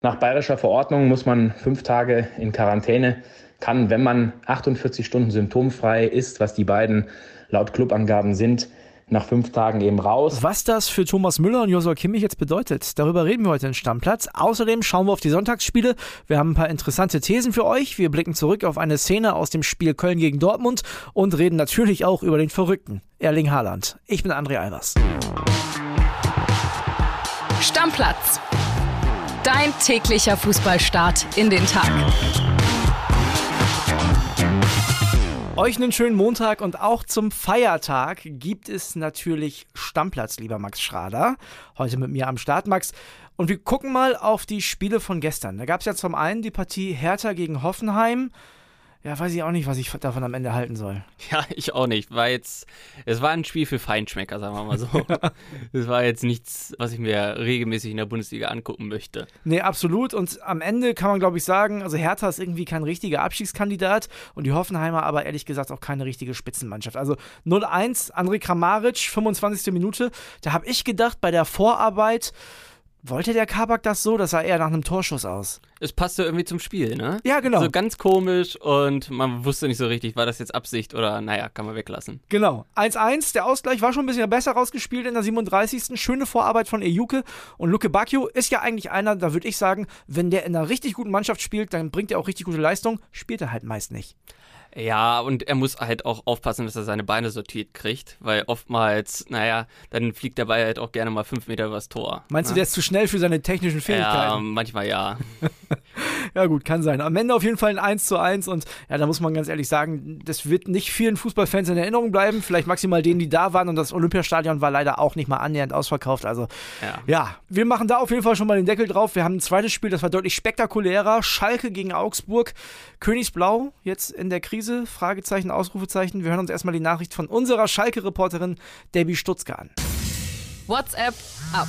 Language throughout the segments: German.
Nach bayerischer Verordnung muss man fünf Tage in Quarantäne, kann, wenn man 48 Stunden symptomfrei ist, was die beiden laut Clubangaben sind, nach fünf Tagen eben raus. Was das für Thomas Müller und Josua Kimmich jetzt bedeutet, darüber reden wir heute in Stammplatz. Außerdem schauen wir auf die Sonntagsspiele. Wir haben ein paar interessante Thesen für euch. Wir blicken zurück auf eine Szene aus dem Spiel Köln gegen Dortmund und reden natürlich auch über den Verrückten, Erling Haaland. Ich bin André Albers. Stammplatz. Dein täglicher Fußballstart in den Tag. Euch einen schönen Montag und auch zum Feiertag gibt es natürlich Stammplatz, lieber Max Schrader. Heute mit mir am Start, Max. Und wir gucken mal auf die Spiele von gestern. Da gab es ja zum einen die Partie Hertha gegen Hoffenheim ja, weiß ich auch nicht, was ich davon am Ende halten soll. Ja, ich auch nicht. War jetzt, es war ein Spiel für Feinschmecker, sagen wir mal so. Es war jetzt nichts, was ich mir regelmäßig in der Bundesliga angucken möchte. Nee, absolut. Und am Ende kann man, glaube ich, sagen, also Hertha ist irgendwie kein richtiger Abstiegskandidat und die Hoffenheimer aber ehrlich gesagt auch keine richtige Spitzenmannschaft. Also 0-1, André Kramaric, 25. Minute. Da habe ich gedacht, bei der Vorarbeit, wollte der Kabak das so? Das sah eher nach einem Torschuss aus. Es passte irgendwie zum Spiel, ne? Ja, genau. So ganz komisch und man wusste nicht so richtig, war das jetzt Absicht oder naja, kann man weglassen. Genau. 1-1, der Ausgleich war schon ein bisschen besser rausgespielt in der 37. Schöne Vorarbeit von Ejuke und Luke Bacchio ist ja eigentlich einer, da würde ich sagen, wenn der in einer richtig guten Mannschaft spielt, dann bringt er auch richtig gute Leistung, spielt er halt meist nicht. Ja, und er muss halt auch aufpassen, dass er seine Beine sortiert kriegt, weil oftmals, naja, dann fliegt der Ball halt auch gerne mal fünf Meter übers Tor. Meinst du, der ist zu schnell für seine technischen Fähigkeiten? Ja, manchmal ja. ja, gut, kann sein. Am Ende auf jeden Fall ein 1 zu 1 und ja, da muss man ganz ehrlich sagen, das wird nicht vielen Fußballfans in Erinnerung bleiben, vielleicht maximal denen, die da waren und das Olympiastadion war leider auch nicht mal annähernd ausverkauft. Also, ja. ja, wir machen da auf jeden Fall schon mal den Deckel drauf. Wir haben ein zweites Spiel, das war deutlich spektakulärer. Schalke gegen Augsburg. Königsblau jetzt in der Krise. Krise? Fragezeichen, Ausrufezeichen. Wir hören uns erstmal die Nachricht von unserer Schalke-Reporterin Debbie Stutzke an. WhatsApp ab.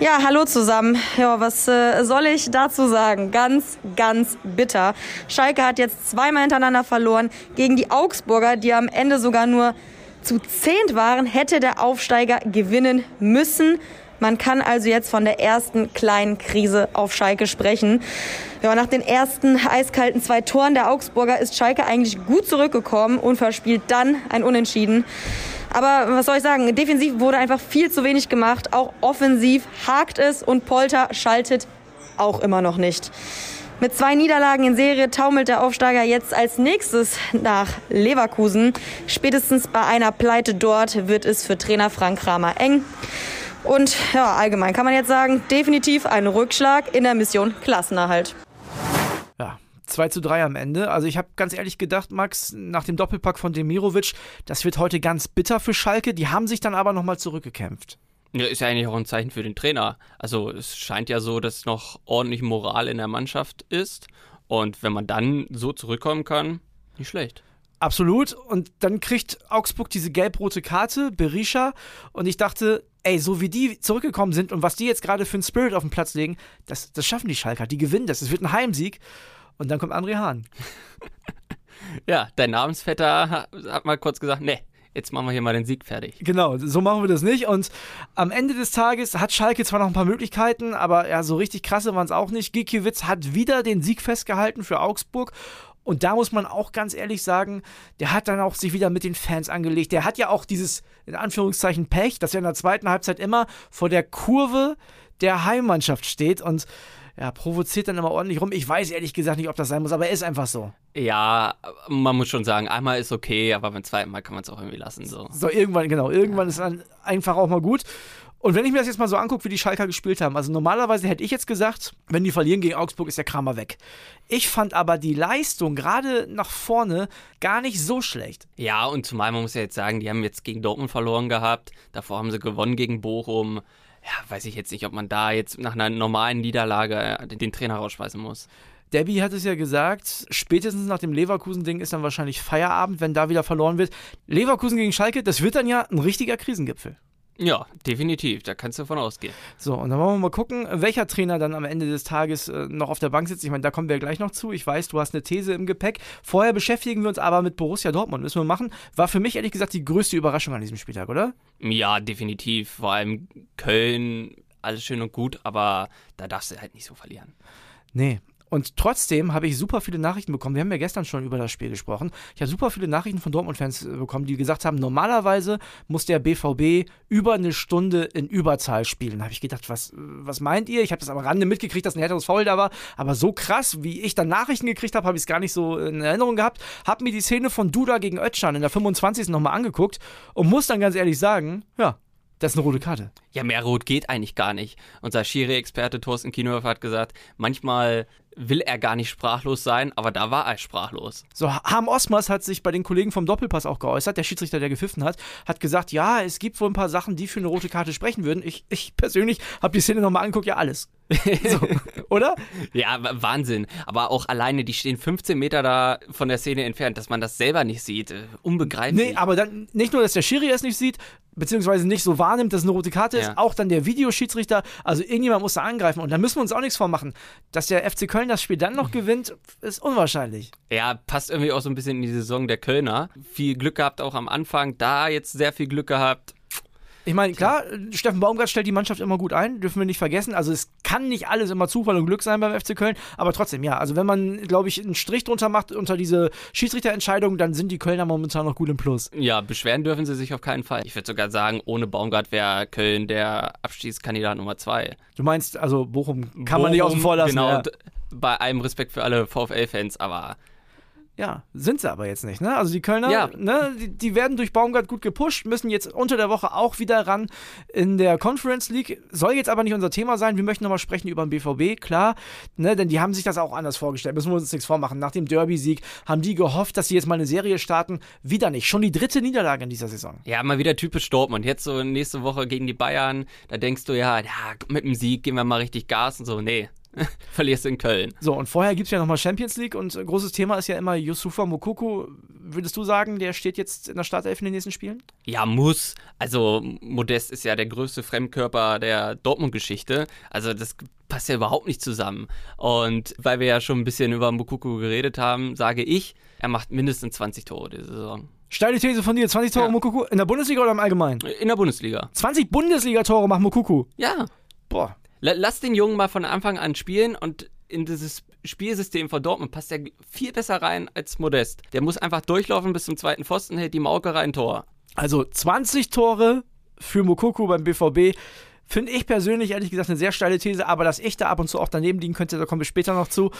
Ja, hallo zusammen. Ja, was äh, soll ich dazu sagen? Ganz, ganz bitter. Schalke hat jetzt zweimal hintereinander verloren gegen die Augsburger, die am Ende sogar nur zu zehnt waren, hätte der Aufsteiger gewinnen müssen. Man kann also jetzt von der ersten kleinen Krise auf Schalke sprechen. Ja, nach den ersten eiskalten zwei Toren der Augsburger ist Schalke eigentlich gut zurückgekommen und verspielt dann ein Unentschieden. Aber was soll ich sagen? Defensiv wurde einfach viel zu wenig gemacht. Auch offensiv hakt es und Polter schaltet auch immer noch nicht. Mit zwei Niederlagen in Serie taumelt der Aufsteiger jetzt als nächstes nach Leverkusen. Spätestens bei einer Pleite dort wird es für Trainer Frank Kramer eng. Und ja, allgemein kann man jetzt sagen, definitiv ein Rückschlag in der Mission Klassenerhalt. Ja, 2 zu 3 am Ende. Also ich habe ganz ehrlich gedacht, Max, nach dem Doppelpack von Demirovic, das wird heute ganz bitter für Schalke. Die haben sich dann aber nochmal zurückgekämpft. Ja, ist ja eigentlich auch ein Zeichen für den Trainer. Also es scheint ja so, dass noch ordentlich Moral in der Mannschaft ist. Und wenn man dann so zurückkommen kann, nicht schlecht. Absolut. Und dann kriegt Augsburg diese gelb-rote Karte, Berisha. Und ich dachte, ey, so wie die zurückgekommen sind und was die jetzt gerade für einen Spirit auf den Platz legen, das, das schaffen die Schalker. Die gewinnen das. Es wird ein Heimsieg. Und dann kommt André Hahn. ja, dein Namensvetter hat mal kurz gesagt, nee, jetzt machen wir hier mal den Sieg fertig. Genau, so machen wir das nicht. Und am Ende des Tages hat Schalke zwar noch ein paar Möglichkeiten, aber ja, so richtig krasse waren es auch nicht. Gikiewicz hat wieder den Sieg festgehalten für Augsburg. Und da muss man auch ganz ehrlich sagen, der hat dann auch sich wieder mit den Fans angelegt. Der hat ja auch dieses, in Anführungszeichen, Pech, dass er in der zweiten Halbzeit immer vor der Kurve der Heimmannschaft steht und ja, provoziert dann immer ordentlich rum. Ich weiß ehrlich gesagt nicht, ob das sein muss, aber er ist einfach so. Ja, man muss schon sagen, einmal ist okay, aber beim zweiten Mal kann man es auch irgendwie lassen. So. so, irgendwann, genau, irgendwann ja. ist dann einfach auch mal gut. Und wenn ich mir das jetzt mal so angucke, wie die Schalker gespielt haben, also normalerweise hätte ich jetzt gesagt, wenn die verlieren gegen Augsburg, ist der Kramer weg. Ich fand aber die Leistung gerade nach vorne gar nicht so schlecht. Ja, und zumal man muss ja jetzt sagen, die haben jetzt gegen Dortmund verloren gehabt, davor haben sie gewonnen gegen Bochum. Ja, weiß ich jetzt nicht, ob man da jetzt nach einer normalen Niederlage äh, den Trainer rausschmeißen muss. Debbie hat es ja gesagt, spätestens nach dem Leverkusen-Ding ist dann wahrscheinlich Feierabend, wenn da wieder verloren wird. Leverkusen gegen Schalke, das wird dann ja ein richtiger Krisengipfel. Ja, definitiv. Da kannst du davon ausgehen. So, und dann wollen wir mal gucken, welcher Trainer dann am Ende des Tages äh, noch auf der Bank sitzt. Ich meine, da kommen wir gleich noch zu. Ich weiß, du hast eine These im Gepäck. Vorher beschäftigen wir uns aber mit Borussia Dortmund. Müssen wir machen. War für mich ehrlich gesagt die größte Überraschung an diesem Spieltag, oder? Ja, definitiv. Vor allem Köln alles schön und gut, aber da darfst du halt nicht so verlieren. Nee, und trotzdem habe ich super viele Nachrichten bekommen. Wir haben ja gestern schon über das Spiel gesprochen. Ich habe super viele Nachrichten von Dortmund-Fans äh, bekommen, die gesagt haben, normalerweise muss der BVB über eine Stunde in Überzahl spielen. Da habe ich gedacht, was, was meint ihr? Ich habe das am Rande mitgekriegt, dass ein härteres Foul da war. Aber so krass, wie ich dann Nachrichten gekriegt habe, habe ich es gar nicht so in Erinnerung gehabt. Habe mir die Szene von Duda gegen Ötschan in der 25. nochmal angeguckt und muss dann ganz ehrlich sagen, ja, das ist eine rote Karte. Ja, mehr rot geht eigentlich gar nicht. Unser Schiri-Experte Thorsten Kienhofer hat gesagt, manchmal will er gar nicht sprachlos sein, aber da war er sprachlos. So, Harm Osmers hat sich bei den Kollegen vom Doppelpass auch geäußert, der Schiedsrichter, der gepfiffen hat, hat gesagt, ja, es gibt wohl ein paar Sachen, die für eine rote Karte sprechen würden. Ich, ich persönlich habe die Szene nochmal angeguckt, ja, alles. so, oder? Ja, Wahnsinn. Aber auch alleine, die stehen 15 Meter da von der Szene entfernt, dass man das selber nicht sieht. Äh, unbegreiflich. Nee, aber dann nicht nur, dass der Schiri es nicht sieht, beziehungsweise nicht so wahrnimmt, dass es eine rote Karte ist, auch dann der Videoschiedsrichter. Also irgendjemand muss da angreifen. Und da müssen wir uns auch nichts vormachen. Dass der FC Köln das Spiel dann noch gewinnt, ist unwahrscheinlich. Ja, passt irgendwie auch so ein bisschen in die Saison der Kölner. Viel Glück gehabt auch am Anfang, da jetzt sehr viel Glück gehabt. Ich meine, klar, Steffen Baumgart stellt die Mannschaft immer gut ein, dürfen wir nicht vergessen. Also es kann nicht alles immer Zufall und Glück sein beim FC Köln, aber trotzdem, ja. Also wenn man, glaube ich, einen Strich drunter macht unter diese Schiedsrichterentscheidung, dann sind die Kölner momentan noch gut im Plus. Ja, beschweren dürfen sie sich auf keinen Fall. Ich würde sogar sagen, ohne Baumgart wäre Köln der Abstiegskandidat Nummer zwei. Du meinst, also Bochum kann Bochum, man nicht außen vor lassen. Genau, ja. Bei allem Respekt für alle VfL-Fans, aber ja, sind sie aber jetzt nicht. Ne? Also die Kölner, ja. ne, die, die, werden durch Baumgart gut gepusht, müssen jetzt unter der Woche auch wieder ran in der Conference League. Soll jetzt aber nicht unser Thema sein. Wir möchten nochmal sprechen über den BVB, klar. Ne, denn die haben sich das auch anders vorgestellt. Müssen wir uns nichts vormachen. Nach dem Derby-Sieg haben die gehofft, dass sie jetzt mal eine Serie starten. Wieder nicht. Schon die dritte Niederlage in dieser Saison. Ja, mal wieder typisch Dortmund. Jetzt so nächste Woche gegen die Bayern. Da denkst du ja, ja, mit dem Sieg gehen wir mal richtig Gas und so. Nee, verlierst in Köln. So, und vorher gibt es ja nochmal Champions League und großes Thema ist ja immer Yusufa Mokoko. Würdest du sagen, der steht jetzt in der Startelf in den nächsten Spielen? Ja, muss. Also, Modest ist ja der größte Fremdkörper der Dortmund-Geschichte. Also, das passt ja überhaupt nicht zusammen. Und weil wir ja schon ein bisschen über Mokoko geredet haben, sage ich, er macht mindestens 20 Tore diese Saison. Steile These von dir, 20 Tore ja. Mokoko in der Bundesliga oder im Allgemeinen? In der Bundesliga. 20 Bundesliga-Tore macht Mokoko? Ja. Boah. Lass den Jungen mal von Anfang an spielen und in dieses Spielsystem von Dortmund passt er viel besser rein als Modest. Der muss einfach durchlaufen bis zum zweiten Pfosten, hält die Mauke rein, Tor. Also 20 Tore für Mokoko beim BVB. Finde ich persönlich ehrlich gesagt eine sehr steile These, aber dass ich da ab und zu auch daneben liegen könnte, da kommen wir später noch zu.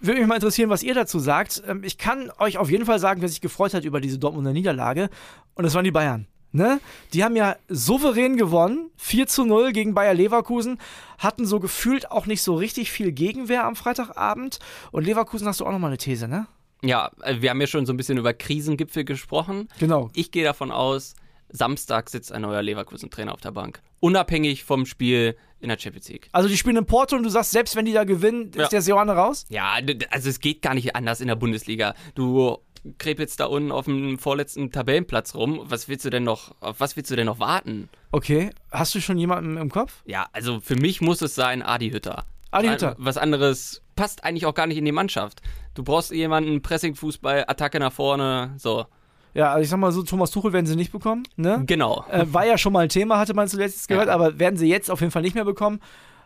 Würde mich mal interessieren, was ihr dazu sagt. Ähm, ich kann euch auf jeden Fall sagen, wer sich gefreut hat über diese Dortmunder Niederlage. Und das waren die Bayern. Ne? Die haben ja souverän gewonnen, 4 zu 0 gegen Bayer Leverkusen, hatten so gefühlt auch nicht so richtig viel Gegenwehr am Freitagabend. Und Leverkusen hast du auch nochmal eine These, ne? Ja, äh, wir haben ja schon so ein bisschen über Krisengipfel gesprochen. Genau. Ich gehe davon aus, Samstag sitzt ein neuer Leverkusen-Trainer auf der Bank. Unabhängig vom Spiel in der Champions League. Also die spielen in Porto und du sagst, selbst wenn die da gewinnen, ist ja. der Seoane raus? Ja, also es geht gar nicht anders in der Bundesliga. Du krepelst da unten auf dem vorletzten Tabellenplatz rum. Was willst du denn noch, auf was willst du denn noch warten? Okay, hast du schon jemanden im Kopf? Ja, also für mich muss es sein Adi Hütter. Adi Hütter. Was anderes passt eigentlich auch gar nicht in die Mannschaft. Du brauchst jemanden, Pressing-Fußball, Attacke nach vorne, so. Ja, also ich sag mal so, Thomas Tuchel werden sie nicht bekommen, ne? Genau. Äh, war ja schon mal ein Thema, hatte man zuletzt gehört, ja. aber werden sie jetzt auf jeden Fall nicht mehr bekommen.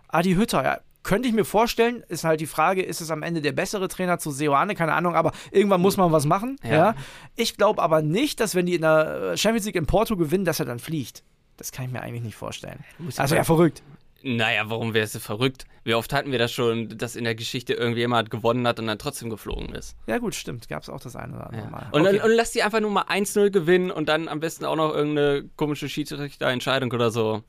Adi Hütter, ja, könnte ich mir vorstellen, ist halt die Frage, ist es am Ende der bessere Trainer zu Seoane? Keine Ahnung, aber irgendwann muss man was machen. Ja. ja. Ich glaube aber nicht, dass wenn die in der Champions League in Porto gewinnen, dass er dann fliegt. Das kann ich mir eigentlich nicht vorstellen. Also ja, verrückt. Naja, warum wäre es verrückt? Wie oft hatten wir das schon, dass in der Geschichte irgendjemand gewonnen hat und dann trotzdem geflogen ist? Ja, gut, stimmt. Gab es auch das eine oder andere ja. Mal. Und, okay. und lass die einfach nur mal 1-0 gewinnen und dann am besten auch noch irgendeine komische Schiedsrichterentscheidung oder so.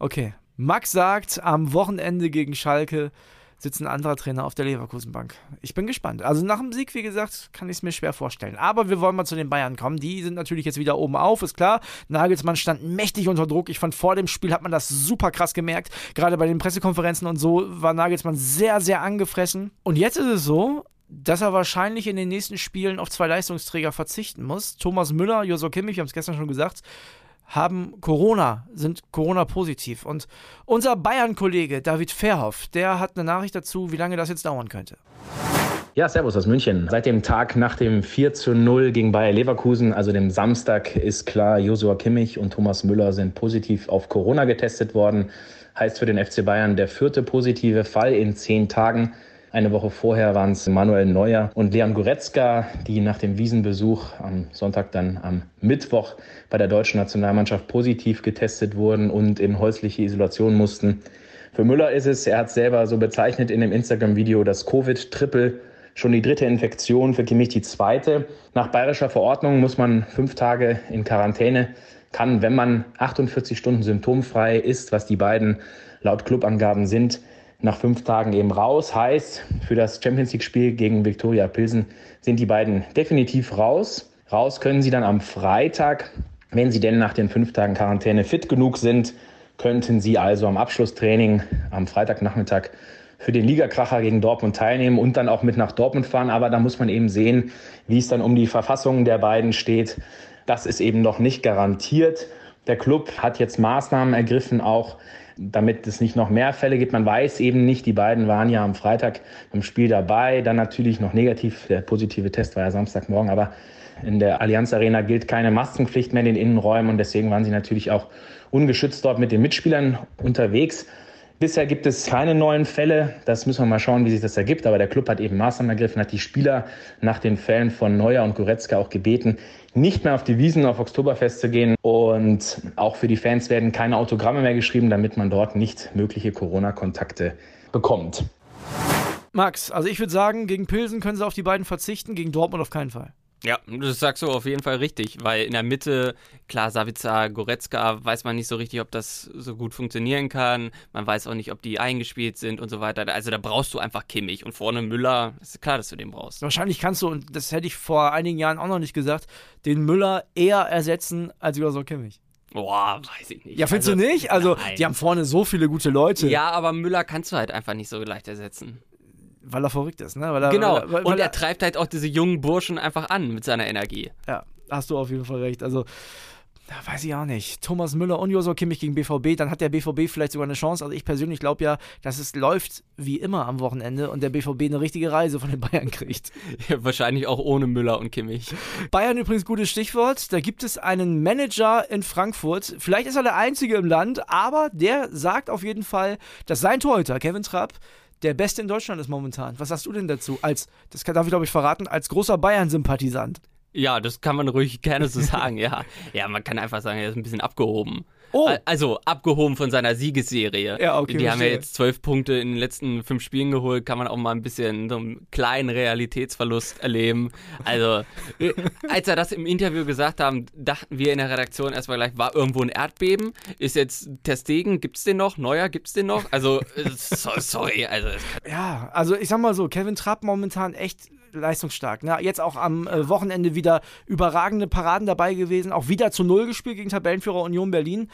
Okay, Max sagt, am Wochenende gegen Schalke sitzt ein anderer Trainer auf der Leverkusenbank. Ich bin gespannt. Also nach dem Sieg, wie gesagt, kann ich es mir schwer vorstellen. Aber wir wollen mal zu den Bayern kommen. Die sind natürlich jetzt wieder oben auf, ist klar. Nagelsmann stand mächtig unter Druck. Ich fand, vor dem Spiel hat man das super krass gemerkt. Gerade bei den Pressekonferenzen und so war Nagelsmann sehr, sehr angefressen. Und jetzt ist es so, dass er wahrscheinlich in den nächsten Spielen auf zwei Leistungsträger verzichten muss. Thomas Müller, Josua Kimmich, wir haben es gestern schon gesagt, haben Corona, sind Corona-positiv. Und unser Bayern-Kollege David Verhoff, der hat eine Nachricht dazu, wie lange das jetzt dauern könnte. Ja, Servus aus München. Seit dem Tag nach dem 4 zu 0 gegen Bayer Leverkusen, also dem Samstag, ist klar, Josua Kimmich und Thomas Müller sind positiv auf Corona getestet worden heißt für den FC Bayern der vierte positive Fall in zehn Tagen. Eine Woche vorher waren es Manuel Neuer und Leon Goretzka, die nach dem Wiesenbesuch am Sonntag dann am Mittwoch bei der deutschen Nationalmannschaft positiv getestet wurden und in häusliche Isolation mussten. Für Müller ist es, er hat selber so bezeichnet in dem Instagram-Video, das Covid-Triple. Schon die dritte Infektion, für Kimmich die zweite. Nach bayerischer Verordnung muss man fünf Tage in Quarantäne, kann, wenn man 48 Stunden symptomfrei ist, was die beiden laut Clubangaben sind, nach fünf Tagen eben raus. Heißt, für das Champions League-Spiel gegen Viktoria Pilsen sind die beiden definitiv raus. Raus können sie dann am Freitag, wenn sie denn nach den fünf Tagen Quarantäne fit genug sind, könnten sie also am Abschlusstraining am Freitagnachmittag für den Ligakracher gegen Dortmund teilnehmen und dann auch mit nach Dortmund fahren. Aber da muss man eben sehen, wie es dann um die Verfassung der beiden steht. Das ist eben noch nicht garantiert. Der Club hat jetzt Maßnahmen ergriffen, auch damit es nicht noch mehr Fälle gibt. Man weiß eben nicht, die beiden waren ja am Freitag im Spiel dabei, dann natürlich noch negativ. Der positive Test war ja Samstagmorgen, aber in der Allianz Arena gilt keine Maskenpflicht mehr in den Innenräumen und deswegen waren sie natürlich auch ungeschützt dort mit den Mitspielern unterwegs. Bisher gibt es keine neuen Fälle. Das müssen wir mal schauen, wie sich das ergibt. Aber der Club hat eben Maßnahmen ergriffen, hat die Spieler nach den Fällen von Neuer und Goretzka auch gebeten, nicht mehr auf die Wiesen auf Oktoberfest zu gehen. Und auch für die Fans werden keine Autogramme mehr geschrieben, damit man dort nicht mögliche Corona-Kontakte bekommt. Max, also ich würde sagen, gegen Pilsen können sie auf die beiden verzichten, gegen Dortmund auf keinen Fall. Ja, das sagst du auf jeden Fall richtig, weil in der Mitte, klar, Savica, Goretzka, weiß man nicht so richtig, ob das so gut funktionieren kann. Man weiß auch nicht, ob die eingespielt sind und so weiter. Also da brauchst du einfach Kimmich. Und vorne Müller, ist klar, dass du den brauchst. Wahrscheinlich kannst du, und das hätte ich vor einigen Jahren auch noch nicht gesagt, den Müller eher ersetzen als über so Kimmich. Boah, weiß ich nicht. Ja, findest also, du nicht? Also, nein. die haben vorne so viele gute Leute. Ja, aber Müller kannst du halt einfach nicht so leicht ersetzen weil er verrückt ist, ne? Er, genau. Weil, weil, und er treibt halt auch diese jungen Burschen einfach an mit seiner Energie. Ja, hast du auf jeden Fall recht. Also, weiß ich auch nicht. Thomas Müller und Josua Kimmich gegen BVB, dann hat der BVB vielleicht sogar eine Chance. Also ich persönlich glaube ja, dass es läuft wie immer am Wochenende und der BVB eine richtige Reise von den Bayern kriegt. Ja, wahrscheinlich auch ohne Müller und Kimmich. Bayern übrigens gutes Stichwort. Da gibt es einen Manager in Frankfurt. Vielleicht ist er der einzige im Land, aber der sagt auf jeden Fall, dass sein Torhüter Kevin Trapp der Beste in Deutschland ist momentan. Was sagst du denn dazu? Als, das darf ich glaube ich verraten, als großer Bayern-Sympathisant. Ja, das kann man ruhig gerne so sagen, ja. Ja, man kann einfach sagen, er ist ein bisschen abgehoben. Oh. Also abgehoben von seiner Siegesserie. Ja, okay. Die haben ja jetzt zwölf Punkte in den letzten fünf Spielen geholt. Kann man auch mal ein bisschen so einen kleinen Realitätsverlust erleben. Also, äh, als er das im Interview gesagt haben, dachten wir in der Redaktion erstmal gleich, war irgendwo ein Erdbeben. Ist jetzt Testegen, gibt's den noch? Neuer, gibt's den noch? Also, äh, sorry. Also, ja, also ich sag mal so, Kevin Trapp momentan echt leistungsstark. Ne? Jetzt auch am äh, Wochenende wieder überragende Paraden dabei gewesen, auch wieder zu Null gespielt gegen Tabellenführer Union Berlin.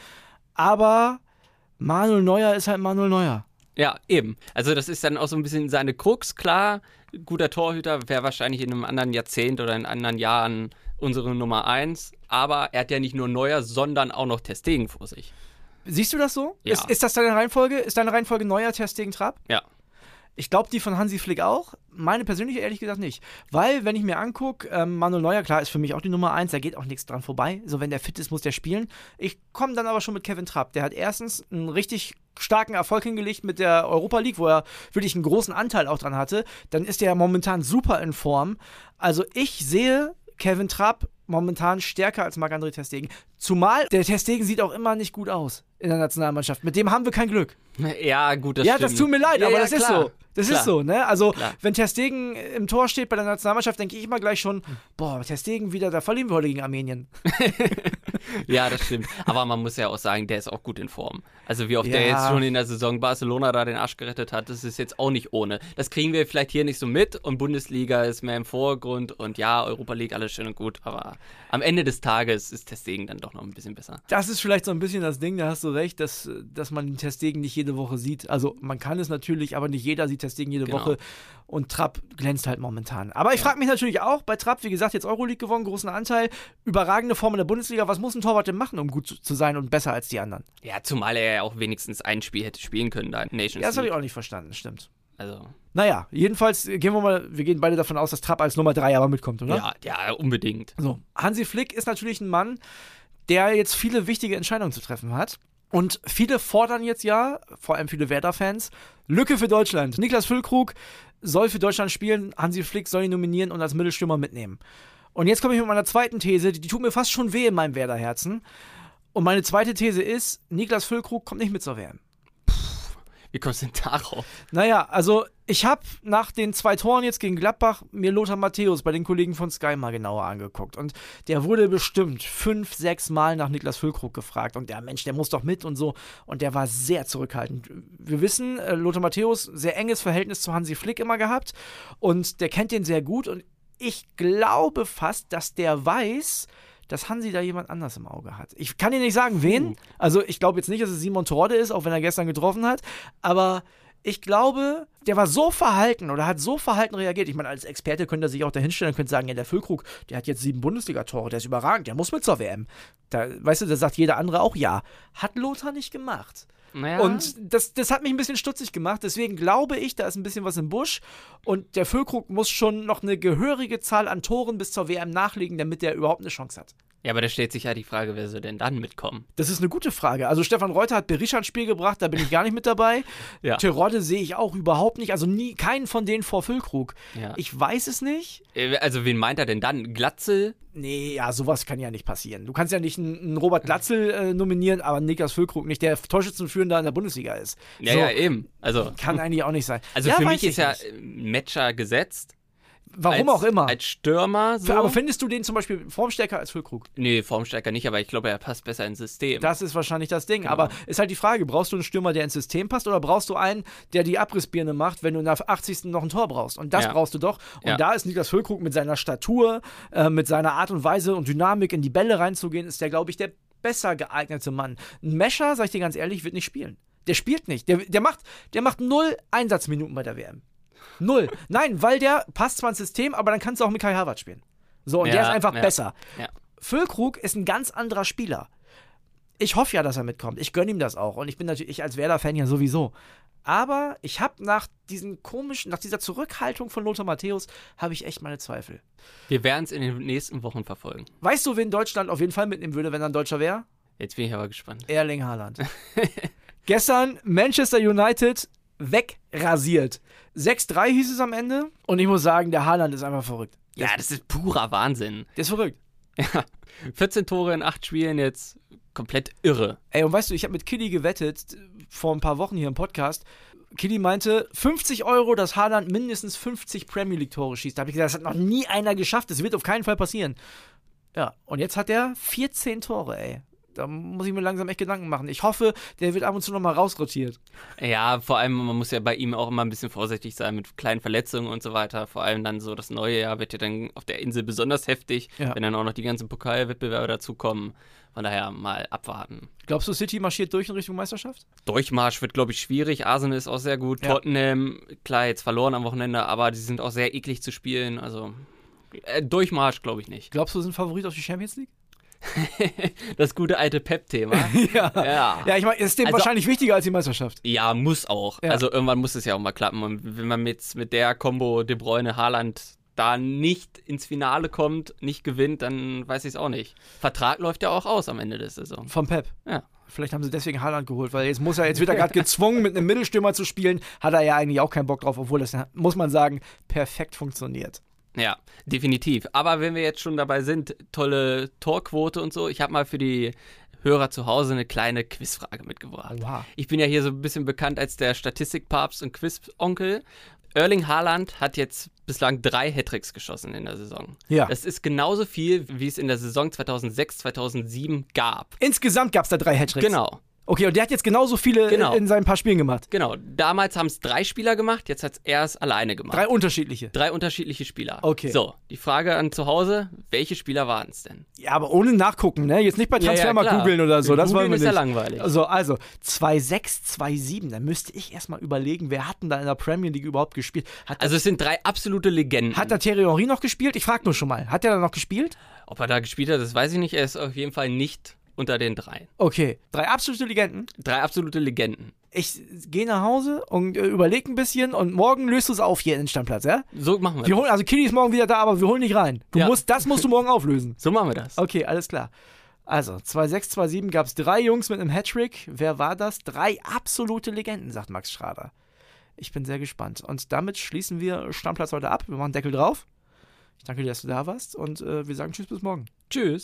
Aber Manuel Neuer ist halt Manuel Neuer. Ja, eben. Also das ist dann auch so ein bisschen seine Krux. Klar, guter Torhüter wäre wahrscheinlich in einem anderen Jahrzehnt oder in anderen Jahren unsere Nummer eins. Aber er hat ja nicht nur Neuer, sondern auch noch Testegen vor sich. Siehst du das so? Ja. Ist, ist das deine Reihenfolge? Ist deine Reihenfolge Neuer, Testegen, Trapp? Ja. Ich glaube, die von Hansi Flick auch. Meine persönliche ehrlich gesagt nicht. Weil, wenn ich mir angucke, ähm, Manuel Neuer, klar, ist für mich auch die Nummer 1, da geht auch nichts dran vorbei. So, wenn der fit ist, muss der spielen. Ich komme dann aber schon mit Kevin Trapp. Der hat erstens einen richtig starken Erfolg hingelegt mit der Europa League, wo er wirklich einen großen Anteil auch dran hatte. Dann ist er momentan super in Form. Also, ich sehe Kevin Trapp momentan stärker als Marc-André Testegen. Zumal der Testegen sieht auch immer nicht gut aus in der Nationalmannschaft. Mit dem haben wir kein Glück. Ja, gut, das Ja, stimmt. das tut mir leid, ja, aber ja, das klar. ist so. Das Klar. ist so, ne? Also, Klar. wenn Testegen im Tor steht bei der Nationalmannschaft, denke ich immer gleich schon, boah, Testegen wieder, da verlieren wir heute gegen Armenien. Ja, das stimmt. Aber man muss ja auch sagen, der ist auch gut in Form. Also wie oft der Ja. jetzt schon in der Saison Barcelona da den Arsch gerettet hat, das ist jetzt auch nicht ohne. Das kriegen wir vielleicht hier nicht so mit und Bundesliga ist mehr im Vorgrund und ja, Europa League alles schön und gut, aber am Ende des Tages ist Testegen dann doch noch ein bisschen besser. Das ist vielleicht so ein bisschen das Ding, da hast du recht, dass, dass man den Testegen nicht jede Woche sieht. Also, man kann es natürlich, aber nicht jeder sieht Testegen jede Genau. Woche. Und Trapp glänzt halt momentan. Aber ich frage mich natürlich auch, bei Trapp, wie gesagt, jetzt Euroleague gewonnen, großen Anteil, überragende Form in der Bundesliga. Was muss ein Torwart denn machen, um gut zu, zu sein und besser als die anderen? Ja, zumal er ja auch wenigstens ein Spiel hätte spielen können da in Nations Ja, das habe ich auch nicht verstanden, stimmt. Also, Naja, jedenfalls gehen wir mal, wir gehen beide davon aus, dass Trapp als Nummer 3 aber mitkommt, oder? ja, ja, unbedingt. So, Hansi Flick ist natürlich ein Mann, der jetzt viele wichtige Entscheidungen zu treffen hat. Und viele fordern jetzt ja, vor allem viele Werder-Fans, Lücke für Deutschland. Niklas Füllkrug soll für Deutschland spielen, Hansi Flick soll ihn nominieren und als Mittelstürmer mitnehmen. Und jetzt komme ich mit meiner zweiten These, die, die tut mir fast schon weh in meinem Werder-Herzen. Und meine zweite These ist, Niklas Füllkrug kommt nicht mit zur WM. Wie kommst du denn darauf? Naja, also ich habe nach den zwei Toren jetzt gegen Gladbach mir Lothar Matthäus bei den Kollegen von Sky mal genauer angeguckt. Und der wurde bestimmt fünf, sechs Mal nach Niklas Füllkrug gefragt. Und der Mensch, der muss doch mit und so. Und der war sehr zurückhaltend. Wir wissen, äh, Lothar Matthäus, sehr enges Verhältnis zu Hansi Flick immer gehabt. Und der kennt den sehr gut. Und ich glaube fast, dass der weiß, dass Hansi da jemand anders im Auge hat. Ich kann dir nicht sagen, wen. Uh. Also ich glaube jetzt nicht, dass es Simon Torde ist, auch wenn er gestern getroffen hat. Aber ich glaube, der war so verhalten oder hat so verhalten reagiert. Ich meine, als Experte könnte er sich auch dahinstellen und könnte sagen, ja, der Füllkrug, der hat jetzt sieben Bundesliga-Tore, der ist überragend, der muss mit zur WM. Da, weißt du, da sagt jeder andere auch ja. Hat Lothar nicht gemacht. Naja. Und das, das hat mich ein bisschen stutzig gemacht. Deswegen glaube ich, da ist ein bisschen was im Busch. Und der Füllkrug muss schon noch eine gehörige Zahl an Toren bis zur WM nachlegen, damit er überhaupt eine Chance hat. Ja, aber da stellt sich ja die Frage, wer soll denn dann mitkommen? Das ist eine gute Frage. Also Stefan Reuter hat Berisha ins Spiel gebracht, da bin ich gar nicht mit dabei. Ja. Terodde sehe ich auch überhaupt nicht. Also nie keinen von denen vor Füllkrug. Ja. Ich weiß es nicht. Äh, Also, wen meint er denn dann? Glatzel? Nee, ja, sowas kann ja nicht passieren. Du kannst ja nicht einen, einen Robert Glatzel äh, nominieren, aber Niklas Füllkrug nicht, der Torschützenführender in der Bundesliga ist. Ja, So, ja, eben. Also, Kann eigentlich auch nicht sein. also ja, für mich ist ja nicht. Matcher gesetzt. Warum als, auch immer. Als Stürmer so. Aber findest du den zum Beispiel formstärker als Füllkrug? nee, Formstärker nicht, aber ich glaube, er passt besser ins System. Das ist wahrscheinlich das Ding. Genau. Aber ist halt die Frage, brauchst du einen Stürmer, der ins System passt oder brauchst du einen, der die Abrissbirne macht, wenn du in der 80. noch ein Tor brauchst? Und das Ja. brauchst du doch. Und Ja. da ist Niklas Füllkrug mit seiner Statur, äh, mit seiner Art und Weise und Dynamik in die Bälle reinzugehen, ist der, glaube ich, der besser geeignete Mann. Ein Mescher, sag ich dir ganz ehrlich, wird nicht spielen. Der spielt nicht. Der, der, macht, der macht null Einsatzminuten bei der WM. Null. Nein, weil der passt zwar ins System, aber dann kannst du auch mit Kai Havertz spielen. So, und der Ja, ist einfach ja. besser. Ja. Füllkrug ist ein ganz anderer Spieler. Ich hoffe ja, dass er mitkommt. Ich gönne ihm das auch. Und ich bin natürlich ich als Werder-Fan ja sowieso. Aber ich habe nach diesen komischen, nach dieser Zurückhaltung von Lothar Matthäus, habe ich echt meine Zweifel. Wir werden es in den nächsten Wochen verfolgen. Weißt du, wen Deutschland auf jeden Fall mitnehmen würde, wenn er ein Deutscher wäre? Jetzt bin ich aber gespannt. Erling Haaland. Gestern Manchester United wegrasiert. 6-3 hieß es am Ende. Und ich muss sagen, der Haaland ist einfach verrückt. Ja, das ist purer Wahnsinn. Der ist verrückt. Ja. 14 Tore in 8 Spielen jetzt komplett irre. Ey, und weißt du, ich habe mit Killy gewettet äh, vor ein paar Wochen hier im Podcast. Killy meinte, 50 Euro, dass Haaland mindestens 50 Premier League Tore schießt. Da habe ich gesagt, das hat noch nie einer geschafft. Das wird auf keinen Fall passieren. Ja, und jetzt hat er 14 Tore, ey. Da muss ich mir langsam echt Gedanken machen. Ich hoffe, der wird ab und zu nochmal rausrotiert. Ja, vor allem, man muss ja bei ihm auch immer ein bisschen vorsichtig sein mit kleinen Verletzungen und so weiter. Vor allem dann so das neue Jahr wird ja dann auf der Insel besonders heftig, Ja. wenn dann auch noch die ganzen Pokalwettbewerbe dazukommen. Von daher mal abwarten. Glaubst du, City marschiert durch in Richtung Meisterschaft? Durchmarsch wird, glaube ich, schwierig. Arsenal ist auch sehr gut. Ja. Tottenham, klar, jetzt verloren am Wochenende, aber die sind auch sehr eklig zu spielen. Also äh, Durchmarsch glaube ich nicht. Glaubst du, sind Favorit auf die Champions League? Das gute alte Pep-Thema. ja. ja. Ja, ich meine, ist dem Also- wahrscheinlich wichtiger als die Meisterschaft. Ja, muss auch. Ja. Also irgendwann muss es ja auch mal klappen. Und wenn man mit, mit der Combo De Bruyne, Haaland da nicht ins Finale kommt, nicht gewinnt, dann weiß ich es auch nicht. Vertrag läuft ja auch aus am Ende der Saison. Vom Pep. Ja. Vielleicht haben sie deswegen Haaland geholt, weil jetzt muss er, jetzt wird er gerade gezwungen, mit einem Mittelstürmer zu spielen. Hat er ja eigentlich auch keinen Bock drauf, obwohl das, muss man sagen, perfekt funktioniert. Ja, definitiv. Aber wenn wir jetzt schon dabei sind, tolle Torquote und so, ich habe mal für die Hörer zu Hause eine kleine Quizfrage mitgebracht. Oha. Ich bin ja hier so ein bisschen bekannt als der Statistikpapst und Quizonkel. Erling Haaland hat jetzt bislang drei Hattricks geschossen in der Saison. Ja. Das ist genauso viel, wie es in der Saison 2006, 2007 gab. Insgesamt gab es da drei Hattricks. Genau. Okay, und der hat jetzt genauso viele Genau. in seinen paar Spielen gemacht. Genau. Damals haben es drei Spieler gemacht, jetzt hat er es alleine gemacht. Drei unterschiedliche. Drei unterschiedliche Spieler. Okay. So, die Frage an zu Hause, welche Spieler waren es denn? Ja, aber ohne nachgucken, ne? Jetzt nicht bei Ja, ja, klar. googeln oder so, das Googeln ist nicht. ja langweilig. Also, also 2-6, 2-7, da müsste ich erstmal überlegen, wer hat denn da in der Premier League überhaupt gespielt? Hat, Also es sind drei absolute Legenden. hat da Thierry Henry noch gespielt? Ich frag nur schon mal. Hat der da noch gespielt? Ob er da gespielt hat, das weiß ich nicht. Er ist auf jeden Fall nicht unter den drei. Okay, drei absolute Legenden? Drei absolute Legenden. Ich gehe nach Hause und äh, überlege ein bisschen und morgen löst du es auf hier in den Stammplatz, ja? So machen wir. wir holen, also Kitty ist morgen wieder da, aber wir holen nicht rein. Du ja. musst, das musst du morgen auflösen. so machen wir das. Okay, alles klar. Also, 26, 27 gab es drei Jungs mit einem Hattrick. Wer war das? Drei absolute Legenden, sagt Max Schrader. Ich bin sehr gespannt. Und damit schließen wir Stammplatz heute ab. Wir machen Deckel drauf. Ich danke dir, dass du da warst und äh, wir sagen Tschüss bis morgen. Tschüss.